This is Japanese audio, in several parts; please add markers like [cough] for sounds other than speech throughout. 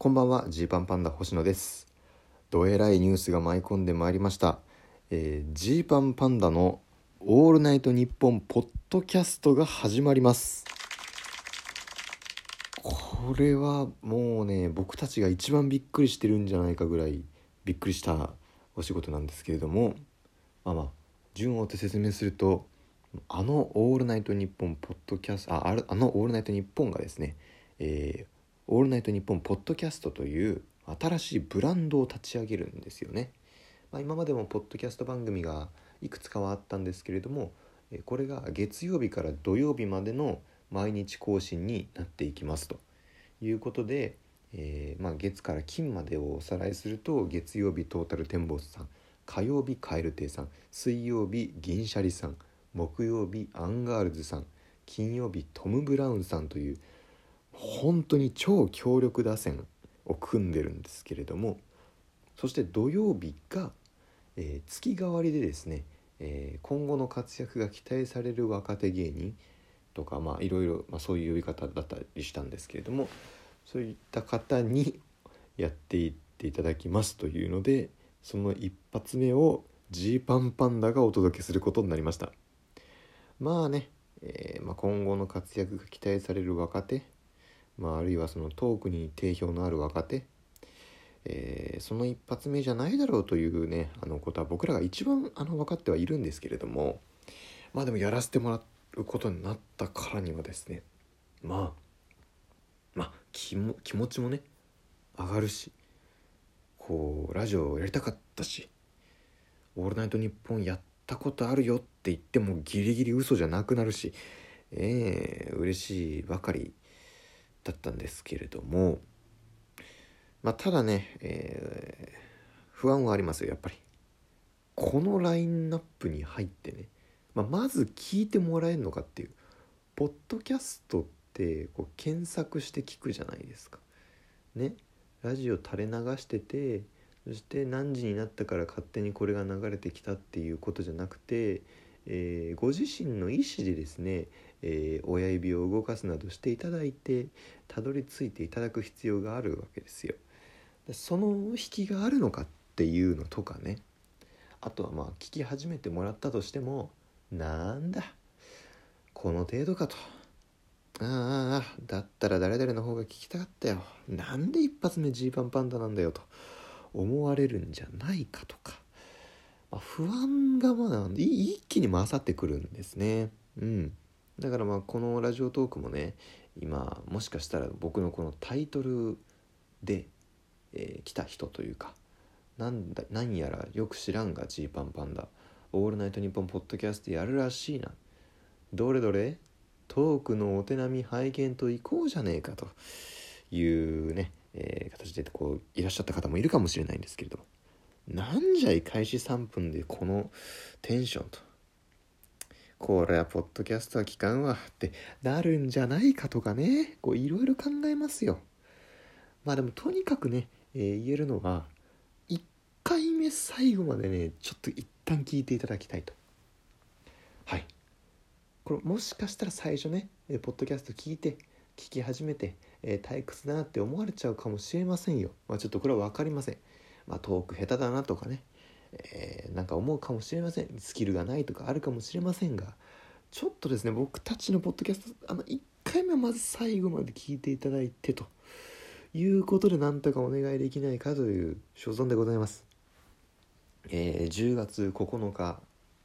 こんばんはジーパンパンダ星野です。どえらいニュースが舞い込んでまいりました。えージーパンパンダのオールナイトニッポンポッドキャストが始まります。これはもうね僕たちが一番びっくりしてるんじゃないかぐらいびっくりしたお仕事なんですけれどもまあまあ順を追って説明するとあの「オールナイトニッポン」ポッドキャストああるあの「オールナイトニッポン」がですね「えーオールナイトニッポン」ポッドキャストという新しいブランドを立ち上げるんですよね。まあ、今までもポッドキャスト番組がいくつかはあったんですけれどもこれが月曜日から土曜日までの毎日更新になっていきますということで、えーまあ、月から金までをおさらいすると月曜日トータルテンボスさん火曜日カエル亭さん水曜日銀シャリさん木曜日アンガールズさん金曜日トム・ブラウンさんという本当に超強力打線を組んでるんですけれどもそして土曜日が、えー月替わりでですね、えー今後の活躍が期待される若手芸人とかまあいろいろ、まあ、そういう呼び方だったりしたんですけれどもそういった方に [laughs] やっていっていただきますというのでその一発目をジーパンパンダがお届けすることになりました。まあね、えーまあ、今後の活躍が期待される若手、まあ、あるいはそのトークに定評のある若手えーその一発目じゃないだろうというねあのことは僕らが一番あの分かってはいるんですけれどもまあでもやらせてもらうことになったからにはですねまあまあ気も気持ちもね上がるしこうラジオをやりたかったし「オールナイトニッポン」やったことあるよって言ってもギリギリ嘘じゃなくなるしええ嬉しいばかりだったんですけれどもまあただね、えー不安はありますよやっぱり。このラインナップに入ってね、まあ、まず聞いてもらえるのかっていうポッドキャストってこう検索して聞くじゃないですか。ねラジオ垂れ流しててそして何時になったから勝手にこれが流れてきたっていうことじゃなくて、えーご自身の意思でですね、えー親指を動かすなどしていただいてたどり着いていただく必要があるわけですよ。その引きがあるのかっていうのとかねあとはまあ聞き始めてもらったとしてもなんだこの程度かと。ああああだったら誰々の方が聞きたかったよ。なんで一発目ジーパンパンダなんだよと思われるんじゃないかとか、まあ、不安がまあ一気に勝ってくるんですね。うん。だからまあこのラジオトークもね今もしかしたら僕のこのタイトルで、えー来た人というかなんだ何やらよく知らんがジーパンパンダ「オールナイトニッポン」ポッドキャストやるらしいな。どれどれトークのお手並み拝見といこうじゃねえかというね、えー形でこういらっしゃった方もいるかもしれないんですけれども。なんじゃい開始3分でこのテンションと。これはポッドキャストは聞かんわって。なるんじゃないかとかね。こういろいろ考えますよ。まあでもとにかくね、えー言えるのは1回目最後までねちょっと一旦聞いていただきたいと。はい。これもしかしたら最初ね、えーポッドキャスト聞いて聞き始めて、えー退屈だなって思われちゃうかもしれませんよ。まあちょっとこれは分かりません。まあトーク下手だなとかね、えーなんか思うかもしれませんスキルがないとかあるかもしれませんがちょっとですね僕たちのポッドキャストあの1回目はまず最後まで聞いていただいてということでなんとかお願いできないかという所存でございます。えー10月9日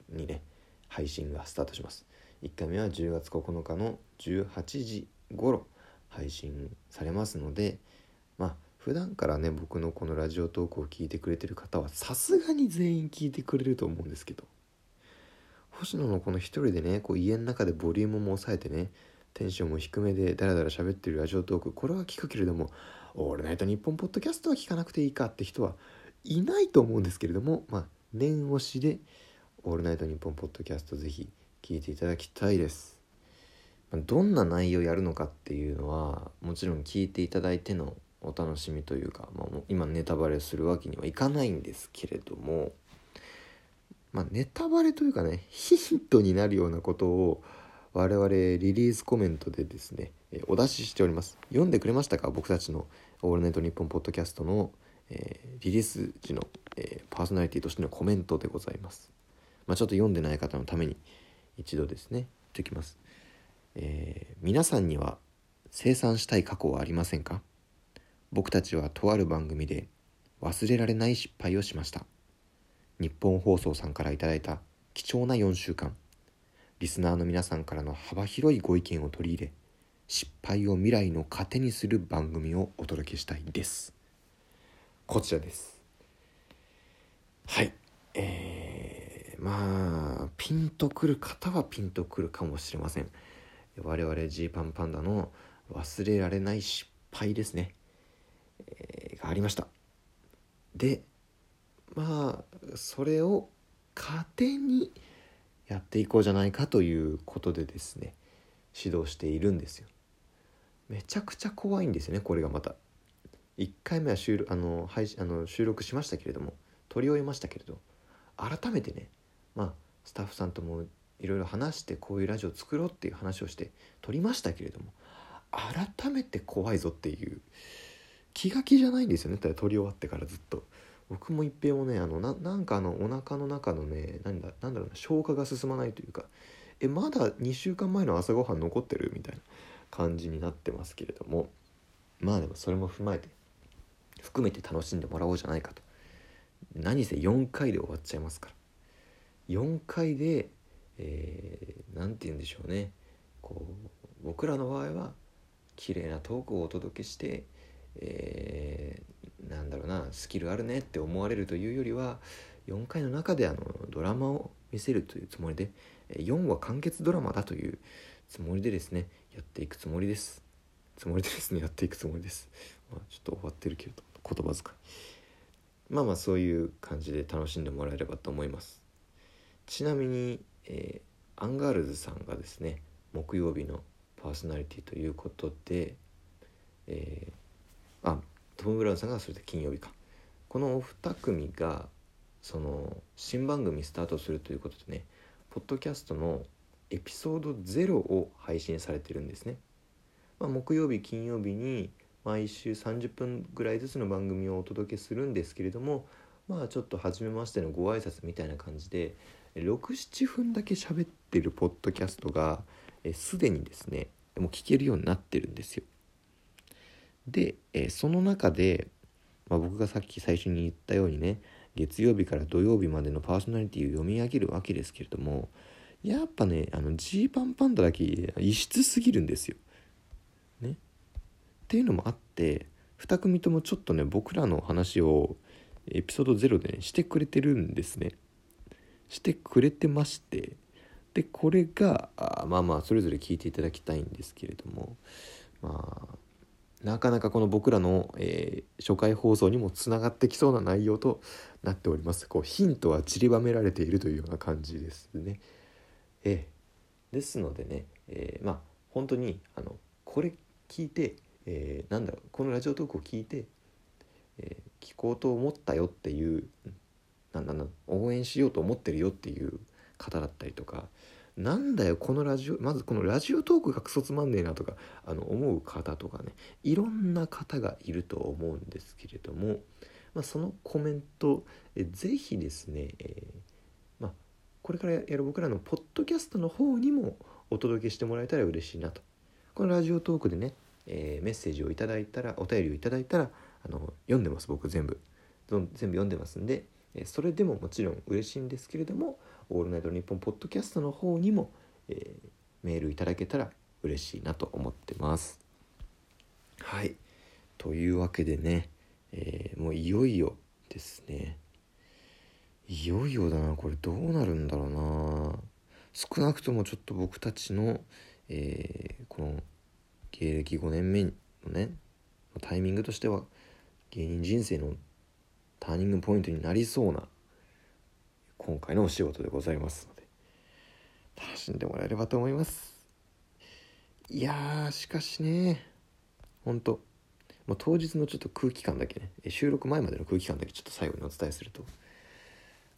にね配信がスタートします。1回目は10月9日の18時頃配信されますのでまあ普段からね僕のこのラジオトークを聞いてくれてる方はさすがに全員聞いてくれると思うんですけど星野のこの一人でねこう家の中でボリュームも抑えてねテンションも低めでダラダラ喋ってるラジオトークこれは聞くけれども「オールナイトニッポン」ポッドキャストは聞かなくていいかって人はいないと思うんですけれどもまあ念押しで「オールナイトニッポン」ポッドキャストぜひ聞いていただきたいです。どんな内容やるのかっていうのはもちろん聞いていただいてのお楽しみというか、まあ、もう今ネタバレするわけにはいかないんですけれどもまあネタバレというかねヒントになるようなことを我々リリースコメントでですねお出ししております読んでくれましたか？僕たちのオールナイトニッポン」ポッドキャストの、えー、リリース時の、えー、パーソナリティとしてのコメントでございます。まあ、ちょっと読んでない方のために一度ですね言っておきます。えー、皆さんには清算したい過去はありませんか？僕たちはとある番組で忘れられない失敗をしました。日本放送さんから頂いた貴重な4週間。リスナーの皆さんからの幅広いご意見を取り入れ失敗を未来の糧にする番組をお届けしたいです。こちらです。はい。えー、まあピンとくる方はピンとくるかもしれません。我々ジーパンパンダの忘れられない失敗ですね、えー、がありました。でまあそれを糧にやっていこうじゃないかということでですね指導しているんですよ。めちゃくちゃ怖いんですよねこれがまた。1回目は収録あの配あの収録しましたけれども撮り終えましたけれど改めてねまあスタッフさんともいろいろ話してこういうラジオを作ろうっていう話をして撮りましたけれども改めて怖いぞっていう気が気じゃないんですよね。撮り終わってからずっと。僕も一平もねあのななんかあのお腹の中のね何だなんだろうな消化が進まないというかえまだ2週間前の朝ごはん残ってる？みたいな感じになってますけれども。まあでもそれも踏まえて含めて楽しんでもらおうじゃないかと。何せ4回で終わっちゃいますから。4回で何、えー、て言うんでしょうね。こう僕らの場合は綺麗なトークをお届けして、えー、なんだろうなスキルあるねって思われるというよりは4回の中であのドラマを見せるというつもりで4話完結ドラマだというつもりでですねやっていくつもりです。つもりでですねやっていくつもりです、まあ、ちょっと終わってるけど言葉遣い。まあまあそういう感じで楽しんでもらえればと思います。ちなみに、えー、アンガールズさんがですね木曜日のパーソナリティということで、えー、あトム・ブラウンさんがそれで金曜日かこのお二組がその新番組スタートするということでねポッドキャストのエピソード0を配信されてるんですね、まあ、木曜日金曜日に毎週30分ぐらいずつの番組をお届けするんですけれどもまあちょっと初めましてのご挨拶みたいな感じで67分だけ喋ってるポッドキャストがすでにですねもう聞けるようになってるんですよ。で、えその中で、まあ、僕がさっき最初に言ったようにね月曜日から土曜日までのパーソナリティを読み上げるわけですけれどもやっぱねあのジーパンパンダだけ異質すぎるんですよ。ね。っていうのもあって2組ともちょっとね僕らの話をエピソード0で、ね、してくれてるんですね。してくれてましてでこれがあまあまあそれぞれ聞いていただきたいんですけれどもまあなかなかこの僕らの、えー、初回放送にもつながってきそうな内容となっておりますこうヒントは散りばめられているというような感じですね。えー、ですのでね、えー、まあ本当にあのこれ聞いて、えー、なんだろうこのラジオトークを聞いて、えー、聞こうと思ったよっていうなんだな応援しようと思ってるよっていう方だったりとかなんだよこのラジオまずこのラジオトークがクソつまんねえなとかあの思う方とかねいろんな方がいると思うんですけれども、まあ、そのコメントえぜひですね、えー、まあ、これからやる僕らのポッドキャストの方にもお届けしてもらえたら嬉しいなと。このラジオトークでね、えー、メッセージをいただいたらお便りをいただいたらあの読んでます僕全部。全部読んでますんでそれでももちろん嬉しいんですけれども「オールナイトニッポン」ポッドキャストの方にも、えー、メールいただけたら嬉しいなと思ってます。はい。というわけでね、えー、もういよいよですね。いよいよだなこれどうなるんだろうな。少なくともちょっと僕たちの、えー、この芸歴5年目のねタイミングとしては芸人人生のターニングポイントになりそうな今回のお仕事でございますので楽しんでもらえればと思います。いやしかしねほんと、まあ、当日のちょっと空気感だけね収録前までの空気感だけちょっと最後にお伝えすると、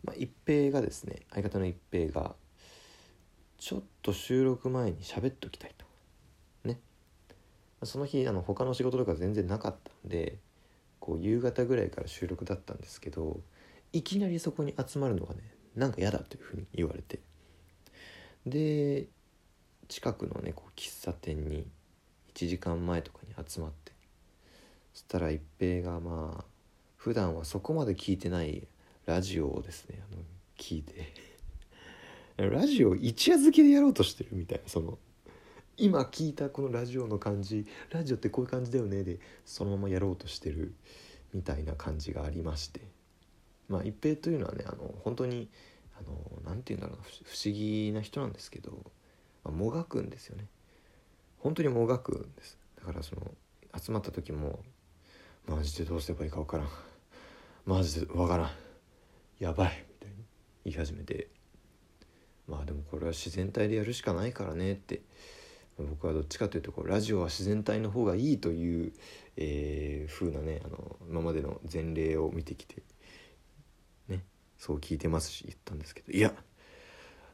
まあ、一平がですね相方の一平がちょっと収録前に喋っときたいと。ね。その日あの他の仕事とか全然なかったんでこう夕方ぐらいから収録だったんですけどいきなりそこに集まるのがねなんか嫌だというふうに言われて。で近くのねこう喫茶店に1時間前とかに集まってそしたら一平がまあ普段はそこまで聞いてないラジオをですねあの聞いてラジオ一夜漬けでやろうとしてるみたいなその今聞いたこのラジオの感じラジオってこういう感じだよねでそのままやろうとしてるみたいな感じがありまして。まあ一平というのはねあの本当にあのなんて言うんだろうな不思議な人なんですけど、まあ、もがくんですよね。本当にもがくんです。だからその集まった時もマジでどうすればいいか分からん。[laughs] マジで分からん。やばい。みたいに言い始めて。まあでもこれは自然体でやるしかないからねって僕はどっちかというとこうラジオは自然体の方がいいという、えー、風なねあの今までの前例を見てきてねそう聞いてますし言ったんですけどいや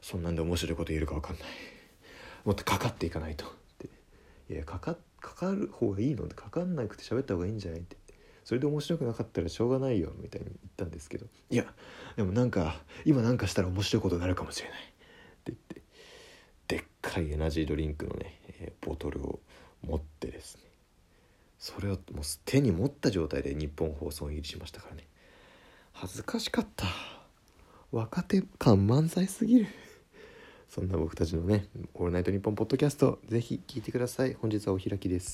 そんなんで面白いこと言えるか分かんない。もっとかかっていかないと。って。いやかかかかる方がいいの？って。かかんなくて喋った方がいいんじゃない？って。それで面白くなかったらしょうがないよみたいに言ったんですけどいやでもなんか今なんかしたら面白いことになるかもしれないでっかいエナジードリンクのね、えー、ボトルを持ってですね。それをもう手に持った状態で日本放送入りしましたからね。恥ずかしかった。若手感満載すぎる。そんな僕たちのね「オールナイトニッポン」ポッドキャストぜひ聴いてください。本日はお開きです。